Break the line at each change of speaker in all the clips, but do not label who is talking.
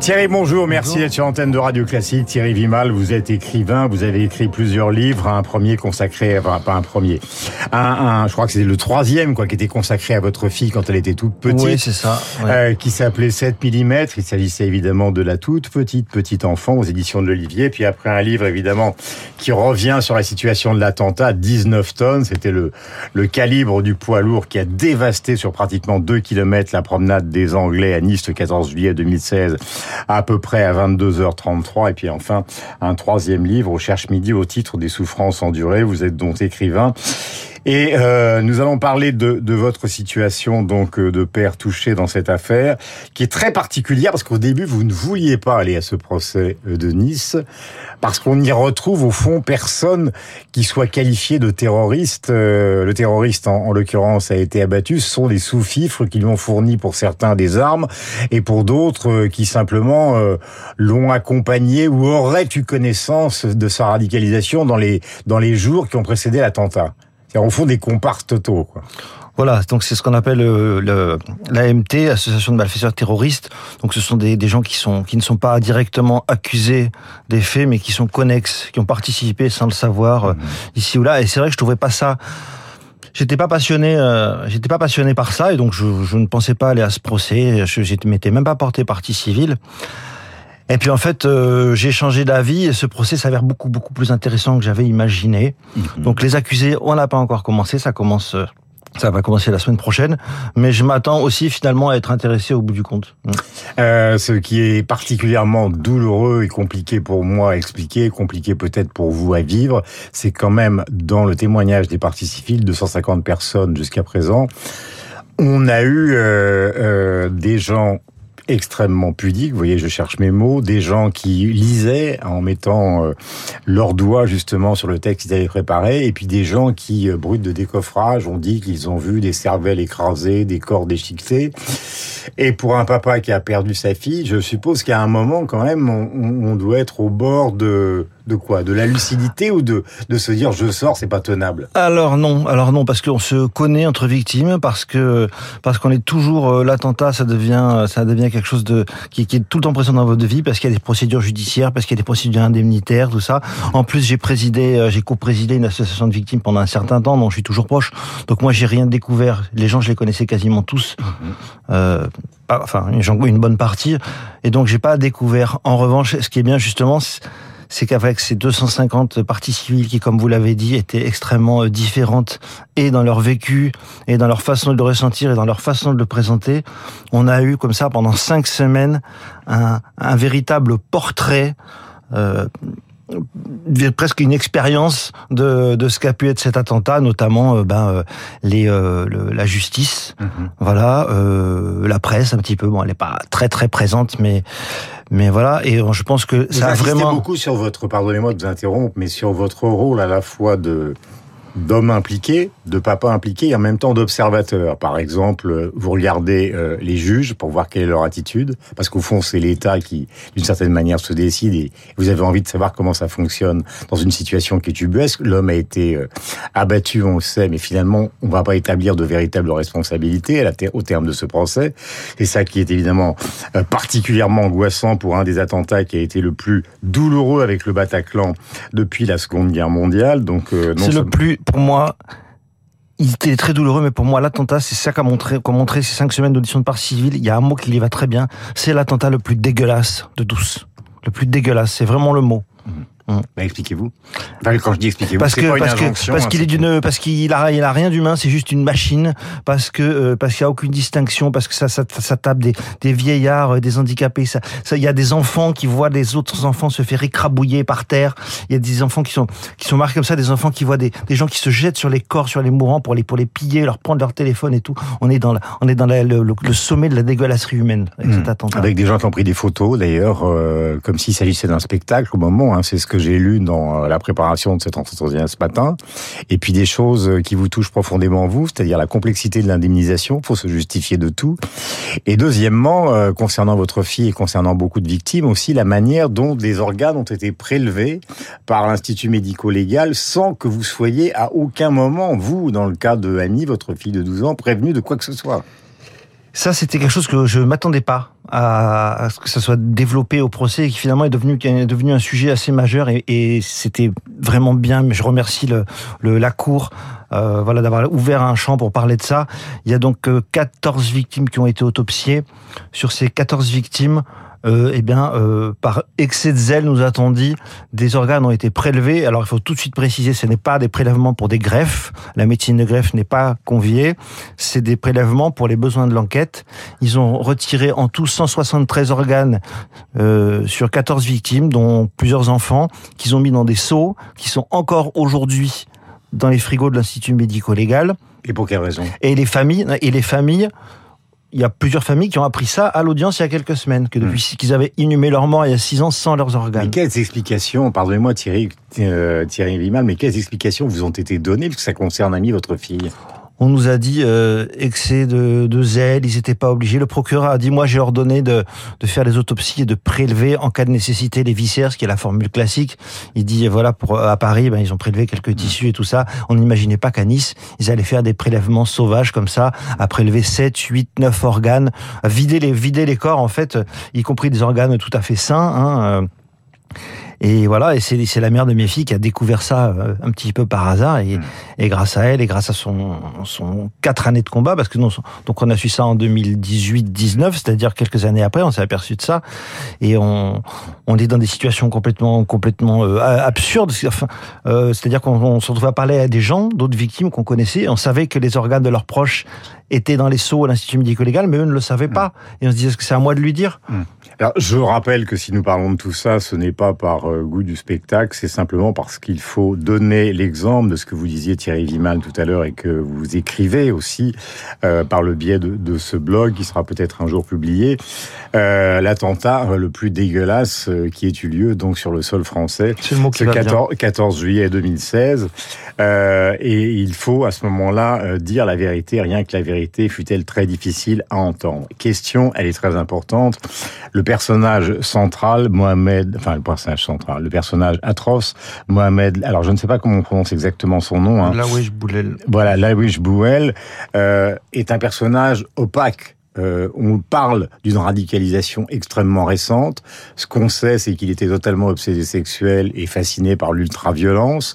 Thierry, bonjour, merci d'être sur l'antenne de Radio Classique. Thierry Vimal, vous êtes écrivain, vous avez écrit plusieurs livres, un premier consacré, enfin pas un premier, un, je crois que c'était le troisième, quoi, qui était consacré à votre fille quand elle était toute petite.
Oui, c'est ça.
Euh, qui s'appelait 7 mm. Il s'agissait évidemment de la toute petite, petite enfant aux éditions de l'Olivier. Puis après un livre, évidemment, qui revient sur la situation de l'attentat, 19 tonnes. C'était le, le calibre du poids lourd qui a dévasté sur pratiquement 2 km la promenade des Anglais à Nice le 14 juillet 2016 à peu près à 22h33. Et puis enfin, un troisième livre, Cherche Midi, au titre des souffrances endurées. Vous êtes donc écrivain. Et euh, nous allons parler de, de, votre situation donc euh, de père touché dans cette affaire, qui est très particulière parce qu'au début vous ne vouliez pas aller à ce procès euh, de Nice parce qu'on y retrouve au fond personne qui soit qualifié de terroriste. Euh, le terroriste en, en l'occurrence a été abattu. Ce sont des sous-fifres qui lui ont fourni pour certains des armes et pour d'autres qui simplement l'ont accompagné ou auraient eu connaissance de sa radicalisation dans les dans les jours qui ont précédé l'attentat. C'est au fond des comparses totaux. Quoi.
Voilà, donc c'est ce qu'on appelle euh, l'AMT, Association de malfaiteurs terroristes. Donc ce sont des, des, gens qui sont qui ne sont pas directement accusés des faits, mais qui sont connexes, qui ont participé sans le savoir euh, mmh. ici ou là. Et c'est vrai que je trouvais pas ça. J'étais pas passionné, euh, j'étais pas passionné par ça, et donc je, je, ne pensais pas aller à ce procès. Je, je m'étais même pas porté partie civile. Et puis en fait, euh, j'ai changé d'avis et ce procès s'avère beaucoup beaucoup plus intéressant que j'avais imaginé. Mmh. Donc les accusés, on n'a pas encore commencé, ça commence. Euh, ça va commencer la semaine prochaine, mais je m'attends aussi finalement à être intéressé au bout du compte.
Mmh. Euh, ce qui est particulièrement douloureux et compliqué pour moi à expliquer, compliqué peut-être pour vous à vivre, c'est quand même dans le témoignage des parties civiles, 250 personnes jusqu'à présent, on a eu euh, euh, des gens extrêmement pudiques, vous voyez, je cherche mes mots, des gens qui lisaient en mettant euh, leurs doigts justement sur le texte qu'ils avaient préparé, et puis des gens qui, euh, brut de décoffrage, ont dit qu'ils ont vu des cervelles écrasées, des corps déchiquetés. Et pour un papa qui a perdu sa fille, je suppose qu'à un moment, quand même, on, on doit être au bord de de quoi? De la lucidité ou de, de se dire je sors, c'est pas tenable?
Alors non, alors non, parce qu'on se connaît entre victimes, parce que parce qu'on est toujours euh, l'attentat, ça devient ça devient quelque chose de qui, qui, est tout le temps présent dans votre vie, parce qu'il y a des procédures judiciaires, parce qu'il y a des procédures indemnitaires, tout ça. En plus, j'ai présidé, euh, j'ai co-présidé une association de victimes pendant un certain temps, dont je suis toujours proche. Donc moi, j'ai rien découvert. Les gens, je les connaissais quasiment tous. Mhm. Euh, enfin, une bonne partie. Et donc, j'ai pas découvert. En revanche, ce qui est bien justement, c'est qu'avec ces 250 parties civiles qui, comme vous l'avez dit, étaient extrêmement euh, différentes et dans leur vécu, et dans leur façon de le ressentir, et dans leur façon de le présenter, on a eu comme ça pendant cinq semaines un, un véritable portrait euh, presque une expérience de, de ce qu'a pu être cet attentat, notamment euh, ben, euh, les, euh, le, la justice, mm -hmm. voilà, euh, la presse un petit peu. Bon, elle n'est pas très très présente, mais mais voilà. Et je pense que
vous
ça a vraiment
beaucoup sur votre, pardonnez-moi de vous interrompre, mais sur votre rôle à la fois de d'hommes impliqués, de papas impliqués et en même temps d'observateurs. Par exemple, vous regardez euh, les juges pour voir quelle est leur attitude, parce qu'au fond, c'est l'État qui, d'une certaine manière, se décide et vous avez envie de savoir comment ça fonctionne dans une situation qui est tubuesque. L'homme a été euh, abattu, on le sait, mais finalement, on va pas établir de véritable responsabilité au terme de ce procès. Et ça qui est évidemment euh, particulièrement angoissant pour un des attentats qui a été le plus douloureux avec le Bataclan depuis la Seconde Guerre mondiale. Donc,
euh, c'est le plus pour moi, il était très douloureux, mais pour moi, l'attentat, c'est ça qu'a montré, qu'a montré ces cinq semaines d'audition de partie civile. Il y a un mot qui y va très bien. C'est l'attentat le plus dégueulasse de tous. Le plus dégueulasse. C'est vraiment le mot.
Mmh. Bah, expliquez-vous. Enfin, quand je dis expliquez-vous,
parce que parce que parce qu'il est d'une parce qu'il a il a rien d'humain, c'est juste une machine. Parce que euh, parce qu'il y a aucune distinction, parce que ça ça, ça tape des, des vieillards, euh, des handicapés. Ça ça il y a des enfants qui voient des autres enfants se faire écrabouiller par terre. Il y a des enfants qui sont qui sont marqués comme ça, des enfants qui voient des, des gens qui se jettent sur les corps, sur les mourants pour les pour les piller, leur prendre leur téléphone et tout. On est dans la, on est dans la, le, le, sommet de la dégueulasserie humaine avec mmh. cet attentat.
Avec des gens qui ont pris des photos d'ailleurs, euh, comme s'il s'agissait d'un spectacle au moment. Hein, c'est ce que j'ai lues dans la préparation de cet entretien ce matin, et puis des choses qui vous touchent profondément vous, c'est-à-dire la complexité de l'indemnisation, faut se justifier de tout. Et deuxièmement, concernant votre fille et concernant beaucoup de victimes, aussi la manière dont des organes ont été prélevés par l'Institut médico-légal sans que vous soyez à aucun moment, vous, dans le cas de Annie, votre fille de 12 ans, prévenu de quoi que ce soit.
Ça, c'était quelque chose que je m'attendais pas à, ce que ça soit développé au procès et qui finalement est devenu, est devenu un sujet assez majeur et, c'était vraiment bien. Je remercie le, la Cour euh, voilà, d'avoir ouvert un champ pour parler de ça. Il y a donc 14 euh, victimes qui ont été autopsiées. Sur ces 14 victimes, euh, eh bien, euh, par excès de zèle, nous a-t-on dit, des organes ont été prélevés. Alors, il faut tout de suite préciser, ce n'est pas des prélèvements pour des greffes. La médecine de greffe n'est pas conviée. C'est des prélèvements pour les besoins de l'enquête. Ils ont retiré en tout 173 organes euh, sur 14 victimes, dont plusieurs enfants, qu'ils ont mis dans des seaux, qui sont encore aujourd'hui dans les frigos de l'Institut médico-légal.
Et pour quelle raison?
Et les familles, et les familles il y a plusieurs familles qui ont appris ça à l'audience il y a quelques semaines, que depuis hmm. qu'ils avaient inhumé leur mort il y a six ans sans leurs organes.
Mais quelles explications, pardonnez-moi Thierry, euh, Thierry Vimal, mais quelles explications vous ont été données, puisque ça concerne Ami, votre fille
on nous a dit euh, excès de, de, zèle, ils n'étaient pas obligés. Le procureur a dit, moi j'ai ordonné de, de faire les autopsies et de prélever en cas de nécessité les viscères, ce qui est la formule classique. Il dit, voilà, pour à Paris, ben, ils ont prélevé quelques tissus et tout ça. On n'imaginait pas qu'à Nice, ils allaient faire des prélèvements sauvages comme ça, à prélever 7, 8, 9 organes, à vider les, vider les corps en fait, y compris des organes tout à fait sains. Hein, euh. Et voilà, et c'est la mère de mes filles qui a découvert ça euh, un petit peu par hasard, et, hmm. et grâce à elle, et grâce à son, son quatre années de combat, parce que non, donc on a su ça en 2018-19, c'est-à-dire quelques années après, on s'est aperçu de ça, et on, on est dans des situations complètement, complètement euh, absurdes. Enfin, euh, c'est-à-dire qu'on se retrouve à parler à des gens, d'autres victimes qu'on connaissait, on savait que les organes de leurs proches étaient dans les seaux à l'Institut médico-légal, mais eux ne le savaient pas, hmm. et on se disait que c'est à moi de lui dire?
Hmm. Alors, je rappelle que si nous parlons de tout ça, ce n'est pas par euh, goût du spectacle, c'est simplement parce qu'il faut donner l'exemple de ce que vous disiez Thierry Vimal tout à l'heure et que vous écrivez aussi euh, par le biais de, de, ce blog qui sera peut-être un jour publié, euh, l'attentat le plus dégueulasse qui ait eu lieu donc sur le sol français,
le mot
14, 14, juillet 2016. et il faut à ce moment-là dire la vérité, rien que la vérité, fut-elle très difficile à entendre? Question, elle est très importante. Le personnage central, Mohamed, enfin le personnage central, le personnage atroce, Mohamed, alors je ne sais pas comment on prononce exactement son nom. Hein.
Lawish Bouel.
Voilà, Lawish Bouel euh, est un personnage opaque. Euh, on parle d'une radicalisation extrêmement récente. Ce qu'on sait, c'est qu'il était totalement obsédé sexuel et fasciné par l'ultra-violence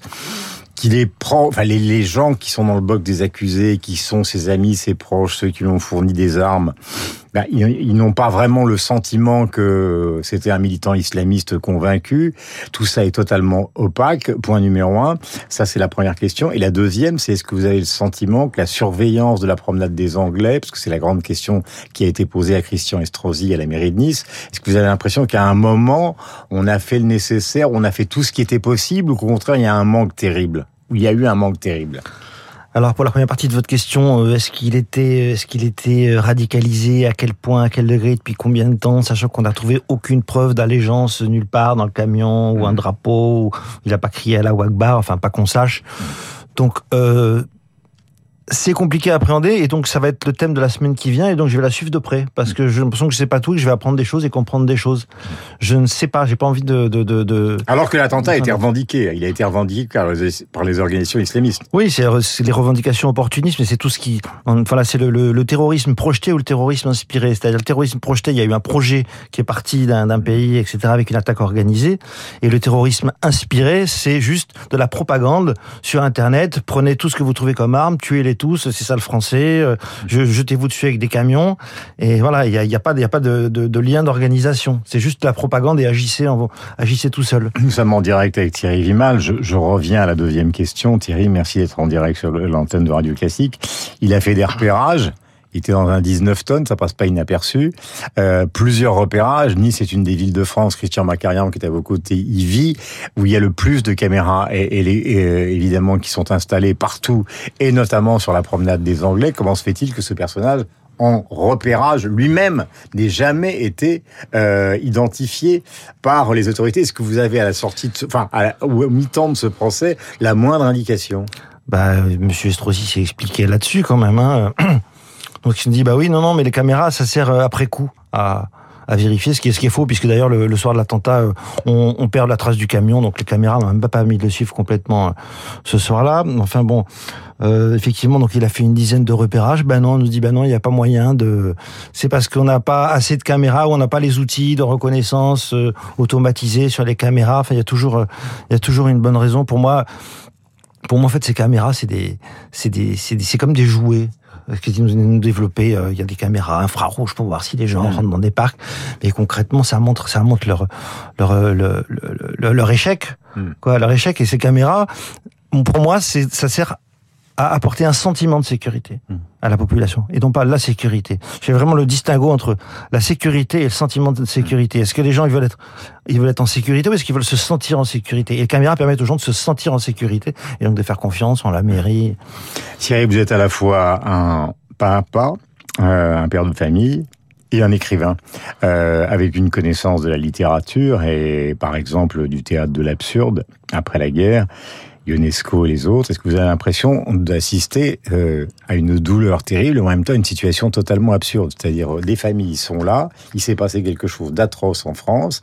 qu'il est prend, enfin les, les, gens qui sont dans le bloc des accusés, qui sont ses amis, ses proches, ceux qui lui ont fourni des armes, ben, ils, n'ont pas vraiment le sentiment que c'était un militant islamiste convaincu. Tout ça est totalement opaque. Point numéro un. Ça, c'est la première question. Et la deuxième, c'est est-ce que vous avez le sentiment que la surveillance de la promenade des Anglais, parce que c'est la grande question qui a été posée à Christian Estrosi à la mairie de Nice, est-ce que vous avez l'impression qu'à un moment, on a fait le nécessaire, on a fait tout ce qui était possible, ou qu'au contraire, il y a un manque terrible? Ou il y a eu un manque terrible?
Alors pour la première partie de votre question, euh, est-ce qu'il était, est-ce qu'il était euh, radicalisé, à quel point, à quel degré, depuis combien de temps, sachant qu'on n'a trouvé aucune preuve d'allégeance nulle part dans le camion ou un mmh. drapeau, ou il n'a pas crié à la Wagbar, enfin pas qu'on sache. Donc euh, c'est compliqué à appréhender et donc ça va être le thème de la semaine qui vient et donc je vais la suivre de près parce que j'ai l'impression que je sais pas tout et que je vais apprendre des choses et comprendre des choses. Je ne sais pas, j'ai pas envie de, de, de, de...
Alors que l'attentat a été revendiqué, il a été revendiqué par les organisations islamistes.
Oui, c'est les revendications opportunistes, mais c'est tout ce qui, voilà, c'est le, le, terrorisme projeté ou le terrorisme inspiré. C'est-à-dire le terrorisme projeté, il y a eu un projet qui est parti d'un pays, etc., avec une attaque organisée, et le terrorisme inspiré, c'est juste de la propagande sur Internet. Prenez tout ce que vous trouvez comme arme, tuez les tous, c'est ça le français, euh, jetez-vous dessus avec des camions. Et voilà, il n'y a, a, pas, y a pas de, de, lien d'organisation. C'est juste la propagande et agissez, en, agissez tout seul.
Nous sommes en direct avec Thierry Vimal. Je, je reviens à la deuxième question. Thierry, merci d'être en direct sur l'antenne de Radio Classique. Il a fait des repérages. Il était dans un 19 tonnes, ça passe pas inaperçu. Euh, plusieurs repérages. Nice est une des villes de France. Christian Macarian, qui est à vos côtés, y vit, où il y a le plus de caméras, et, euh, évidemment qui sont installées partout, et notamment sur la promenade des Anglais. Comment se fait-il que ce personnage en repérage lui-même n'ait jamais été euh, identifié par les autorités? Est-ce que vous avez à la sortie, de enfin, au mi-temps de ce procès, la moindre indication?
Bah, Monsieur Estrosi s'est expliqué là-dessus quand même. Hein. Donc il me dit bah oui, non, non, mais les caméras, ça sert euh, après coup à à vérifier ce qui est ce qui est faux puisque d'ailleurs le, le, soir de l'attentat euh, on, on, perd la trace du camion donc les caméras n'ont même pas de le suivre complètement euh, ce soir-là. Enfin bon euh, effectivement donc il a fait une dizaine de repérages. Ben non on nous dit ben non il n'y a pas moyen de c'est parce qu'on n'a pas assez de caméras ou on n'a pas les outils de reconnaissance euh, automatisés sur les caméras. Enfin il y a toujours il y a toujours une bonne raison. Pour moi pour moi, en fait, ces caméras, c'est des, c'est des, c'est comme des jouets qui nous, nous développer. Euh, il y a des caméras infrarouges pour voir si les gens mmh. rentrent dans des parcs. Mais concrètement, ça montre, ça montre leur, leur, leur, leur, leur échec, mmh. quoi, leur échec. Et ces caméras, pour moi, c'est, ça sert à apporter un sentiment de sécurité à la population et non pas la sécurité. Je fais vraiment le distinguo entre la sécurité et le sentiment de sécurité. Est-ce que les gens ils veulent être ils veulent être en sécurité ou est-ce qu'ils veulent se sentir en sécurité? Et les caméras permettent aux gens de se sentir en sécurité et donc de faire confiance en la mairie.
Thierry, vous êtes à la fois un papa, euh, un père de famille, et un écrivain euh, avec une connaissance de la littérature et par exemple du théâtre de l'absurde après la guerre UNESCO et les autres, est-ce que vous avez l'impression d'assister euh, à une douleur terrible, en même temps une situation totalement absurde? C'est-à-dire, des familles sont là, il s'est passé quelque chose d'atroce en France,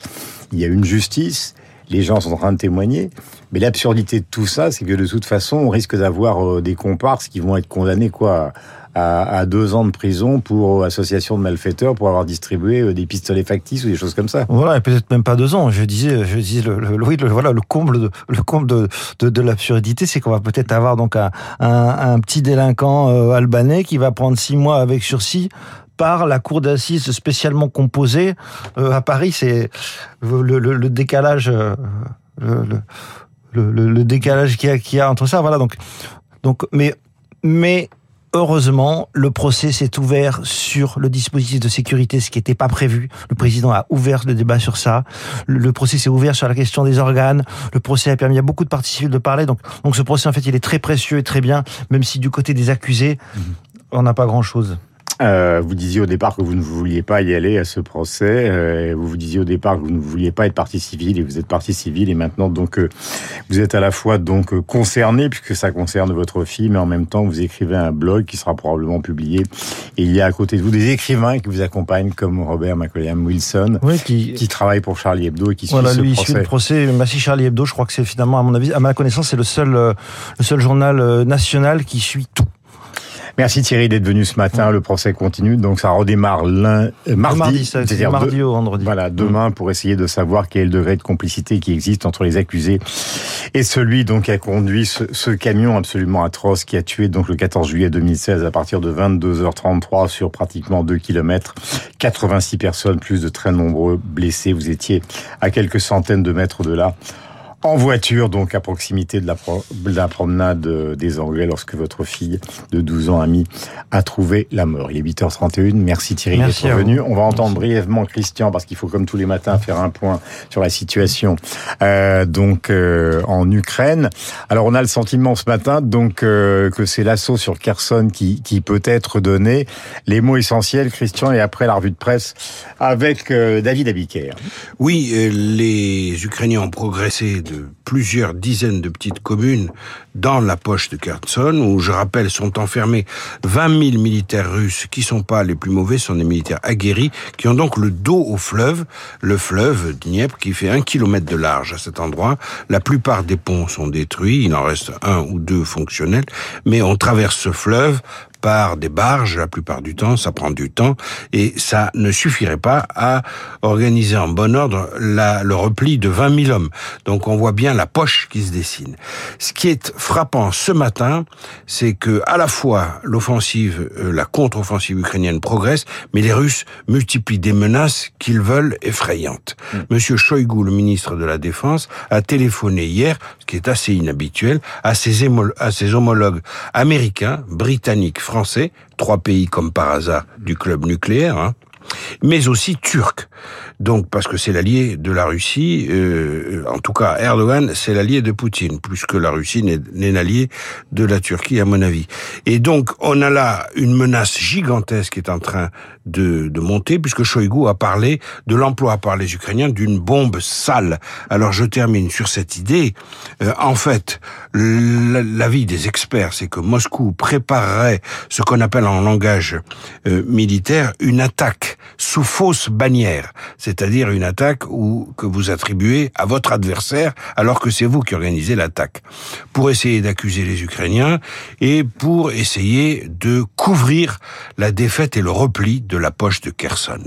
il y a une justice, les gens sont en train de témoigner, mais l'absurdité de tout ça, c'est que de toute façon, on risque d'avoir euh, des comparses qui vont être condamnés quoi à, deux ans de prison pour association de malfaiteurs pour avoir distribué des pistolets factices ou des choses comme ça.
Voilà, et peut-être même pas deux ans. Je disais, je le, oui, le, voilà, le comble de, le comble de, de, l'absurdité, c'est qu'on va peut-être avoir donc un, un, petit délinquant euh, albanais qui va prendre six mois avec sursis par la cour d'assises spécialement composée euh, à Paris. C'est le, décalage, euh, le, le, décalage qu'il y, a, y a entre ça. Voilà, donc, donc, mais, mais Heureusement, le procès s'est ouvert sur le dispositif de sécurité, ce qui n'était pas prévu. Le président a ouvert le débat sur ça. Le, le procès s'est ouvert sur la question des organes. Le procès a permis à beaucoup de parties civiles de parler. Donc, donc ce procès, en fait, il est très précieux et très bien, même si du côté des accusés, mmh. on n'a pas grand-chose.
Euh, vous disiez au départ que vous ne vouliez pas y aller à ce procès. Euh, vous vous disiez au départ que vous ne vouliez pas être partie civile et vous êtes partie civile et maintenant donc euh, vous êtes à la fois donc concerné puisque ça concerne votre fille, mais en même temps vous écrivez un blog qui sera probablement publié. Et il y a à côté de vous des écrivains qui vous accompagnent comme Robert McWilliam Wilson,
oui, qui...
qui travaille pour Charlie Hebdo et qui
voilà,
suit
lui,
ce procès.
Suit le procès. Massy Charlie Hebdo, je crois que c'est finalement à mon avis, à ma connaissance, c'est le seul le seul journal national qui suit.
Merci Thierry d'être venu ce matin. Le procès continue, donc ça redémarre lundi,
mardi, mardi c'est-à-dire mardi de, au vendredi.
Voilà, demain mmh. pour essayer de savoir quel est le degré de complicité qui existe entre les accusés et celui donc qui a conduit ce, ce, camion absolument atroce qui a tué donc le 14 juillet 2016 à partir de 22h33 sur pratiquement 2 km, 86 personnes, plus de très nombreux blessés. Vous étiez à quelques centaines de mètres de là en voiture, donc à proximité de la, pro de la promenade des Anglais, lorsque votre fille de 12 ans, Ami, a trouvé la mort. Il est 8h31. Merci Thierry d'être venu. On va entendre Merci. brièvement Christian, parce qu'il faut comme tous les matins faire un point sur la situation euh, donc euh, en Ukraine. Alors on a le sentiment ce matin donc euh, que c'est l'assaut sur Kherson qui, qui peut être donné. Les mots essentiels, Christian, et après la revue de presse avec euh, David Abiker.
Oui, euh, les Ukrainiens ont progressé de plusieurs dizaines de petites communes dans la poche de Kherson, où, je rappelle, sont enfermés 20 000 militaires russes qui sont pas les plus mauvais, sont des militaires aguerris, qui ont donc le dos au fleuve, le fleuve Dniepr, qui fait un kilomètre de large à cet endroit. La plupart des ponts sont détruits, il en reste un ou deux fonctionnels, mais on traverse ce fleuve par des barges, la plupart du temps, ça prend du temps, et ça ne suffirait pas à organiser en bon ordre la, le repli de 20 000 hommes. Donc on voit bien la poche qui se dessine. Ce qui est frappant ce matin, c'est que à la fois l'offensive, euh, la contre-offensive ukrainienne progresse, mais les Russes multiplient des menaces qu'ils veulent effrayantes. Mmh. Monsieur Shoigu, le ministre de la Défense, a téléphoné hier, ce qui est assez inhabituel, à ses, à ses homologues américains, britanniques, français, trois pays comme par hasard du club nucléaire, hein, mais aussi turc. Donc parce que c'est l'allié de la Russie, euh, en tout cas Erdogan, c'est l'allié de Poutine, plus que la Russie n'est l'allié de la Turquie à mon avis. Et donc on a là une menace gigantesque qui est en train de, de monter, puisque Shoigu a parlé de l'emploi par les Ukrainiens d'une bombe sale. Alors je termine sur cette idée. Euh, en fait, l'avis des experts, c'est que Moscou préparerait ce qu'on appelle en langage euh, militaire une attaque sous fausse bannière, c'est-à-dire une attaque où, que vous attribuez à votre adversaire alors que c'est vous qui organisez l'attaque, pour essayer d'accuser les Ukrainiens et pour essayer de couvrir la défaite et le repli de la poche de Kherson.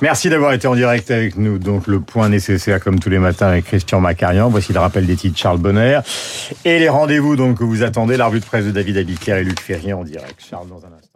Merci d'avoir été en direct avec nous. Donc le point nécessaire comme tous les matins avec Christian Macarian. Voici le rappel des titres Charles Bonner et les rendez-vous donc que vous attendez. La revue de presse de David Abiker et Luc Ferrier en direct. Charles dans un instant.